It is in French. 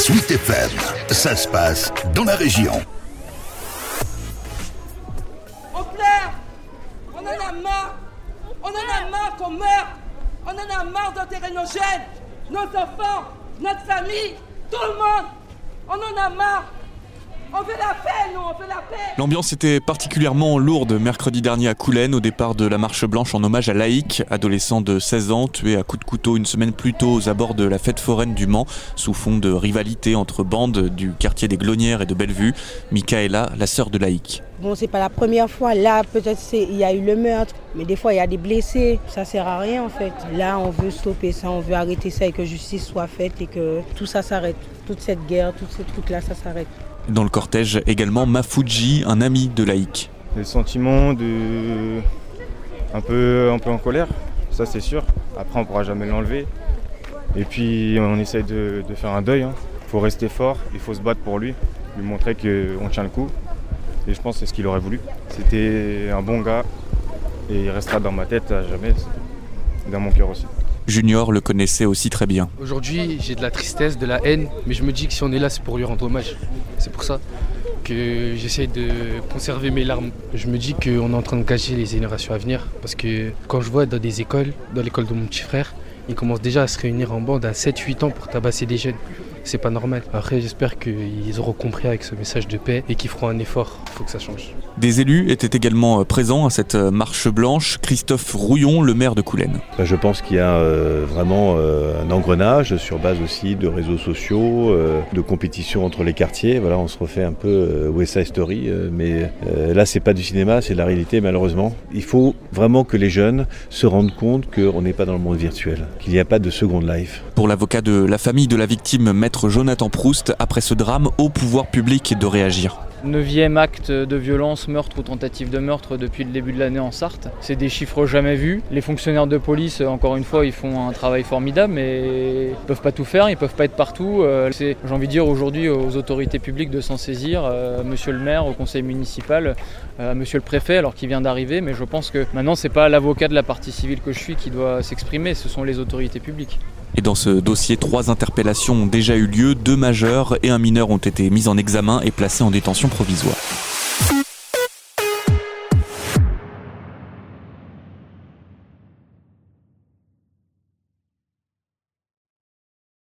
Sweet FM, ça se passe dans la région. On pleure On en a marre. On en a marre qu'on meurt On en a marre d'enterrer nos jeunes, nos enfants, notre famille, tout le monde On en a marre on veut la paix, nous, on veut la paix. L'ambiance était particulièrement lourde mercredi dernier à Coulennes au départ de la marche blanche en hommage à Laïc, adolescent de 16 ans tué à coups de couteau une semaine plus tôt aux abords de la fête foraine du Mans sous fond de rivalité entre bandes du quartier des Glonnières et de Bellevue. Michaela, la sœur de Laïc. Bon, c'est pas la première fois. Là, peut-être il y a eu le meurtre, mais des fois il y a des blessés. Ça sert à rien en fait. Là, on veut stopper ça, on veut arrêter ça et que justice soit faite et que tout ça s'arrête. Toute cette guerre, tout ce truc-là, ça s'arrête. Dans le cortège également Mafuji, un ami de Laïc. Le sentiment de un peu, un peu en colère, ça c'est sûr. Après on pourra jamais l'enlever. Et puis on essaye de, faire un deuil. Il hein. faut rester fort, il faut se battre pour lui, lui montrer qu'on tient le coup. Et je pense que c'est ce qu'il aurait voulu. C'était un bon gars et il restera dans ma tête à jamais, dans mon cœur aussi. Junior le connaissait aussi très bien. Aujourd'hui, j'ai de la tristesse, de la haine, mais je me dis que si on est là, c'est pour lui rendre hommage. C'est pour ça que j'essaie de conserver mes larmes. Je me dis qu'on est en train de gâcher les générations à venir, parce que quand je vois dans des écoles, dans l'école de mon petit frère, ils commencent déjà à se réunir en bande à 7-8 ans pour tabasser des jeunes c'est pas normal. Après, j'espère qu'ils auront compris avec ce message de paix et qu'ils feront un effort. Il faut que ça change. Des élus étaient également euh, présents à cette euh, marche blanche. Christophe Rouillon, le maire de Coulennes. Bah, je pense qu'il y a euh, vraiment un engrenage sur base aussi de réseaux sociaux, de compétition entre les quartiers. Voilà, on se refait un peu West Side Story, mais là, c'est pas du cinéma, c'est de la réalité, malheureusement. Il faut vraiment que les jeunes se rendent compte qu'on n'est pas dans le monde virtuel, qu'il n'y a pas de second life. Pour l'avocat de la famille de la victime, maître Jonathan Proust, après ce drame, au pouvoir public de réagir. Neuvième acte de violence, meurtre ou tentative de meurtre depuis le début de l'année en Sarthe. C'est des chiffres jamais vus. Les fonctionnaires de police, encore une fois, ils font un travail formidable, mais ils peuvent pas tout faire, ils peuvent pas être partout. Euh, j'ai envie de dire aujourd'hui aux autorités publiques de s'en saisir, euh, monsieur le maire, au conseil municipal, euh, monsieur le préfet, alors qu'il vient d'arriver, mais je pense que maintenant c'est pas l'avocat de la partie civile que je suis qui doit s'exprimer, ce sont les autorités publiques. Et dans ce dossier, trois interpellations ont déjà eu lieu, deux majeurs et un mineur ont été mis en examen et placés en détention provisoire.